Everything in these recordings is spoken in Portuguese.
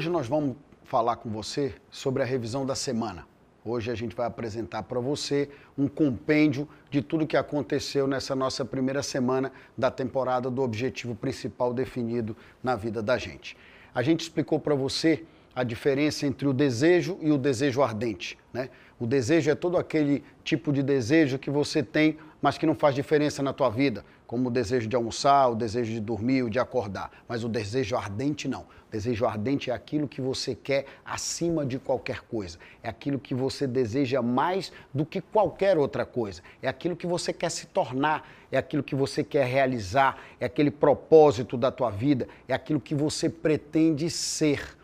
Hoje nós vamos falar com você sobre a revisão da semana. Hoje a gente vai apresentar para você um compêndio de tudo que aconteceu nessa nossa primeira semana da temporada do objetivo principal definido na vida da gente. A gente explicou para você a diferença entre o desejo e o desejo ardente. Né? O desejo é todo aquele tipo de desejo que você tem, mas que não faz diferença na tua vida, como o desejo de almoçar, o desejo de dormir, o de acordar. Mas o desejo ardente não. O desejo ardente é aquilo que você quer acima de qualquer coisa. É aquilo que você deseja mais do que qualquer outra coisa. É aquilo que você quer se tornar, é aquilo que você quer realizar, é aquele propósito da tua vida, é aquilo que você pretende ser.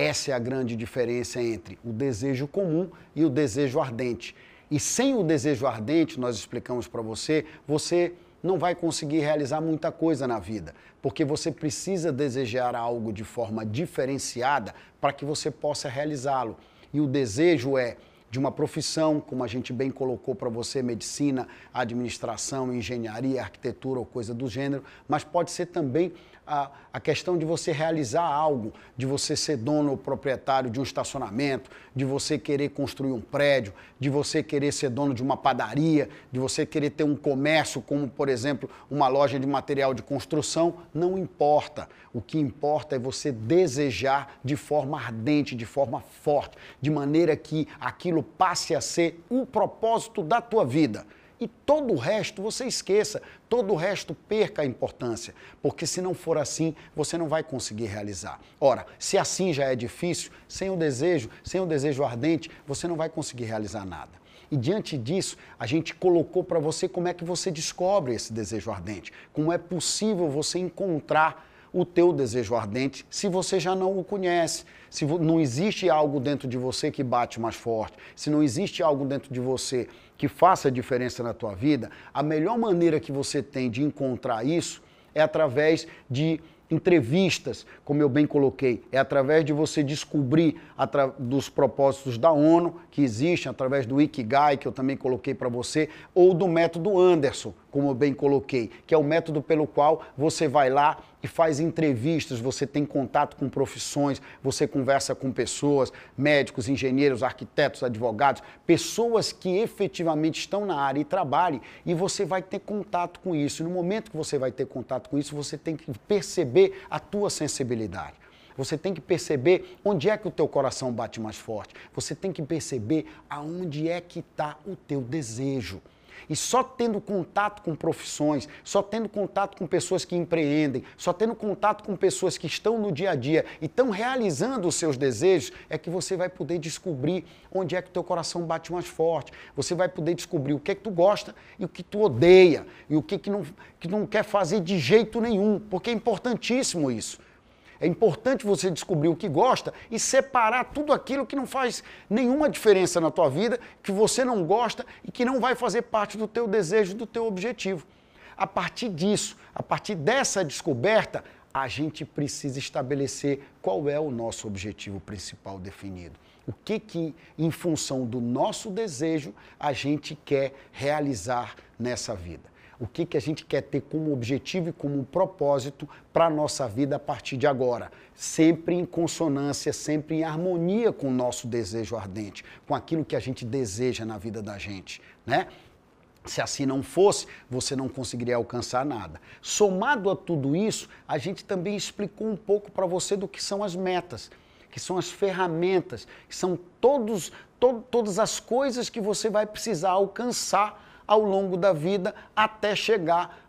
Essa é a grande diferença entre o desejo comum e o desejo ardente. E sem o desejo ardente, nós explicamos para você, você não vai conseguir realizar muita coisa na vida, porque você precisa desejar algo de forma diferenciada para que você possa realizá-lo. E o desejo é de uma profissão, como a gente bem colocou para você, medicina, administração, engenharia, arquitetura ou coisa do gênero, mas pode ser também a, a questão de você realizar algo, de você ser dono ou proprietário de um estacionamento, de você querer construir um prédio, de você querer ser dono de uma padaria, de você querer ter um comércio, como por exemplo uma loja de material de construção, não importa. O que importa é você desejar de forma ardente, de forma forte, de maneira que aquilo passe a ser o propósito da tua vida. E todo o resto você esqueça, todo o resto perca a importância, porque se não for assim, você não vai conseguir realizar. Ora, se assim já é difícil, sem o desejo, sem o desejo ardente, você não vai conseguir realizar nada. E diante disso, a gente colocou para você como é que você descobre esse desejo ardente, como é possível você encontrar o teu desejo ardente se você já não o conhece. Se não existe algo dentro de você que bate mais forte, se não existe algo dentro de você que faça diferença na tua vida, a melhor maneira que você tem de encontrar isso é através de entrevistas, como eu bem coloquei, é através de você descobrir dos propósitos da ONU que existem, através do Ikigai, que eu também coloquei para você, ou do método Anderson, como eu bem coloquei, que é o método pelo qual você vai lá e faz entrevistas, você tem contato com profissões, você conversa com pessoas, médicos, engenheiros, arquitetos, advogados, pessoas que efetivamente estão na área e trabalhem, e você vai ter contato com isso. E no momento que você vai ter contato com isso, você tem que perceber a tua sensibilidade. Você tem que perceber onde é que o teu coração bate mais forte. Você tem que perceber aonde é que está o teu desejo. E só tendo contato com profissões, só tendo contato com pessoas que empreendem, só tendo contato com pessoas que estão no dia a dia e estão realizando os seus desejos, é que você vai poder descobrir onde é que o teu coração bate mais forte. Você vai poder descobrir o que é que tu gosta e o que tu odeia e o que, que, não, que não quer fazer de jeito nenhum, porque é importantíssimo isso. É importante você descobrir o que gosta e separar tudo aquilo que não faz nenhuma diferença na tua vida, que você não gosta e que não vai fazer parte do teu desejo, do teu objetivo. A partir disso, a partir dessa descoberta, a gente precisa estabelecer qual é o nosso objetivo principal definido. O que que, em função do nosso desejo, a gente quer realizar nessa vida o que, que a gente quer ter como objetivo e como propósito para a nossa vida a partir de agora. Sempre em consonância, sempre em harmonia com o nosso desejo ardente, com aquilo que a gente deseja na vida da gente, né? Se assim não fosse, você não conseguiria alcançar nada. Somado a tudo isso, a gente também explicou um pouco para você do que são as metas, que são as ferramentas, que são todos, to, todas as coisas que você vai precisar alcançar ao longo da vida até chegar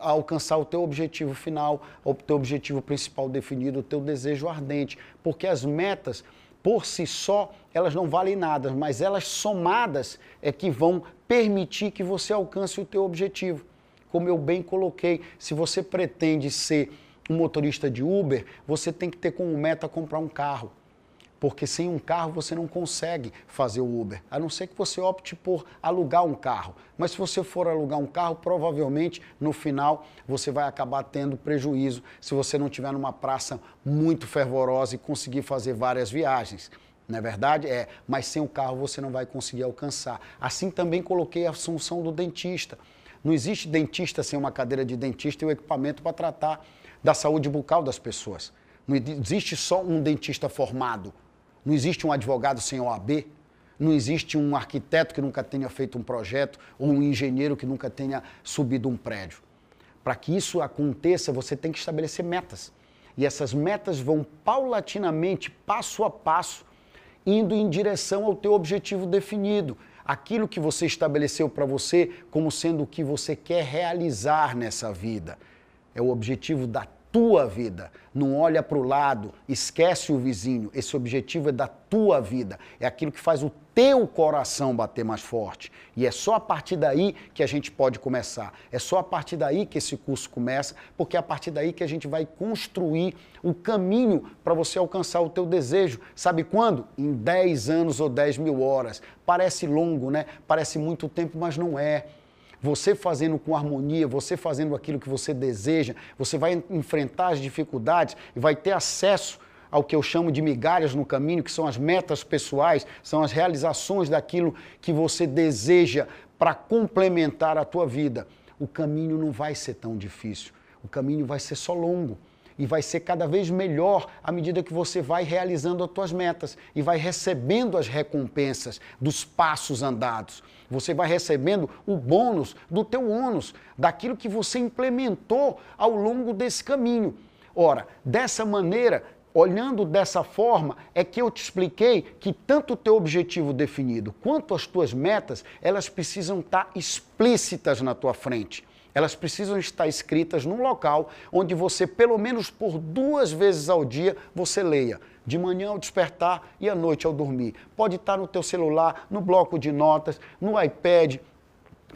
a alcançar o teu objetivo final, o teu objetivo principal definido, o teu desejo ardente, porque as metas por si só, elas não valem nada, mas elas somadas é que vão permitir que você alcance o teu objetivo. Como eu bem coloquei, se você pretende ser um motorista de Uber, você tem que ter como meta comprar um carro porque sem um carro você não consegue fazer o Uber, a não ser que você opte por alugar um carro. Mas se você for alugar um carro, provavelmente no final você vai acabar tendo prejuízo se você não tiver numa praça muito fervorosa e conseguir fazer várias viagens. Não é verdade? É, mas sem o carro você não vai conseguir alcançar. Assim também coloquei a função do dentista. Não existe dentista sem uma cadeira de dentista e o equipamento para tratar da saúde bucal das pessoas. Não existe só um dentista formado. Não existe um advogado sem OAB. Não existe um arquiteto que nunca tenha feito um projeto ou um engenheiro que nunca tenha subido um prédio. Para que isso aconteça, você tem que estabelecer metas. E essas metas vão paulatinamente, passo a passo, indo em direção ao teu objetivo definido, aquilo que você estabeleceu para você como sendo o que você quer realizar nessa vida. É o objetivo da tua vida. Não olha para o lado, esquece o vizinho. Esse objetivo é da tua vida. É aquilo que faz o teu coração bater mais forte. E é só a partir daí que a gente pode começar. É só a partir daí que esse curso começa, porque é a partir daí que a gente vai construir o caminho para você alcançar o teu desejo. Sabe quando? Em 10 anos ou 10 mil horas. Parece longo, né? Parece muito tempo, mas não é você fazendo com harmonia, você fazendo aquilo que você deseja, você vai enfrentar as dificuldades e vai ter acesso ao que eu chamo de migalhas no caminho, que são as metas pessoais, são as realizações daquilo que você deseja para complementar a tua vida. O caminho não vai ser tão difícil, o caminho vai ser só longo e vai ser cada vez melhor à medida que você vai realizando as tuas metas e vai recebendo as recompensas dos passos andados. Você vai recebendo o bônus do teu ônus, daquilo que você implementou ao longo desse caminho. Ora, dessa maneira, olhando dessa forma, é que eu te expliquei que tanto o teu objetivo definido quanto as tuas metas, elas precisam estar explícitas na tua frente. Elas precisam estar escritas num local onde você, pelo menos por duas vezes ao dia, você leia. De manhã ao despertar e à noite ao dormir. Pode estar no teu celular, no bloco de notas, no iPad,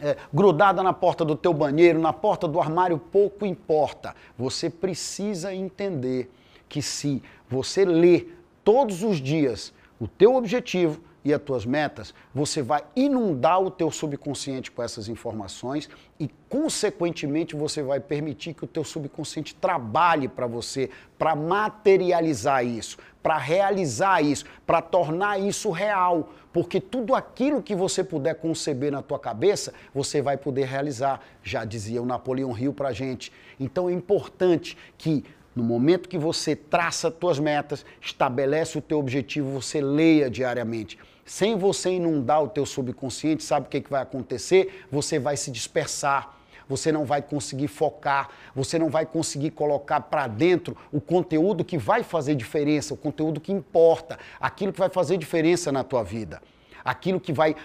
é, grudada na porta do teu banheiro, na porta do armário, pouco importa. Você precisa entender que se você lê todos os dias o teu objetivo, e as tuas metas, você vai inundar o teu subconsciente com essas informações e, consequentemente, você vai permitir que o teu subconsciente trabalhe para você, para materializar isso, para realizar isso, para tornar isso real. Porque tudo aquilo que você puder conceber na tua cabeça, você vai poder realizar. Já dizia o Napoleão Hill para gente. Então é importante que no momento que você traça suas metas, estabelece o teu objetivo, você leia diariamente. Sem você inundar o teu subconsciente, sabe o que, que vai acontecer? Você vai se dispersar você não vai conseguir focar, você não vai conseguir colocar para dentro o conteúdo que vai fazer diferença, o conteúdo que importa, aquilo que vai fazer diferença na tua vida, aquilo que vai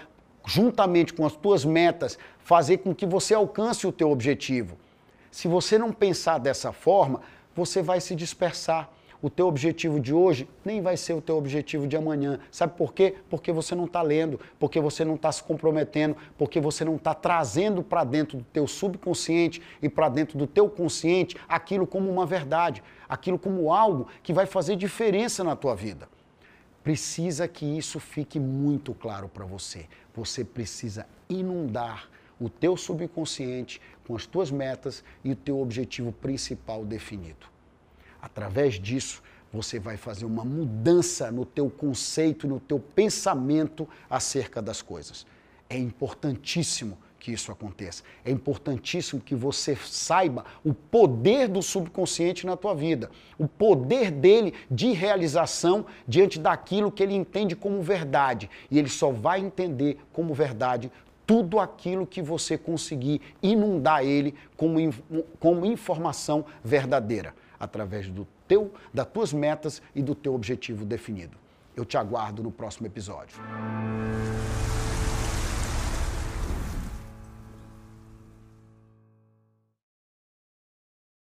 juntamente com as tuas metas fazer com que você alcance o teu objetivo. Se você não pensar dessa forma, você vai se dispersar. O teu objetivo de hoje nem vai ser o teu objetivo de amanhã. Sabe por quê? Porque você não está lendo, porque você não está se comprometendo, porque você não está trazendo para dentro do teu subconsciente e para dentro do teu consciente aquilo como uma verdade, aquilo como algo que vai fazer diferença na tua vida. Precisa que isso fique muito claro para você. Você precisa inundar o teu subconsciente com as tuas metas e o teu objetivo principal definido. Através disso, você vai fazer uma mudança no teu conceito, no teu pensamento acerca das coisas. É importantíssimo que isso aconteça. É importantíssimo que você saiba o poder do subconsciente na tua vida, o poder dele de realização diante daquilo que ele entende como verdade. E ele só vai entender como verdade tudo aquilo que você conseguir inundar ele como, como informação verdadeira, através do teu, das tuas metas e do teu objetivo definido. Eu te aguardo no próximo episódio.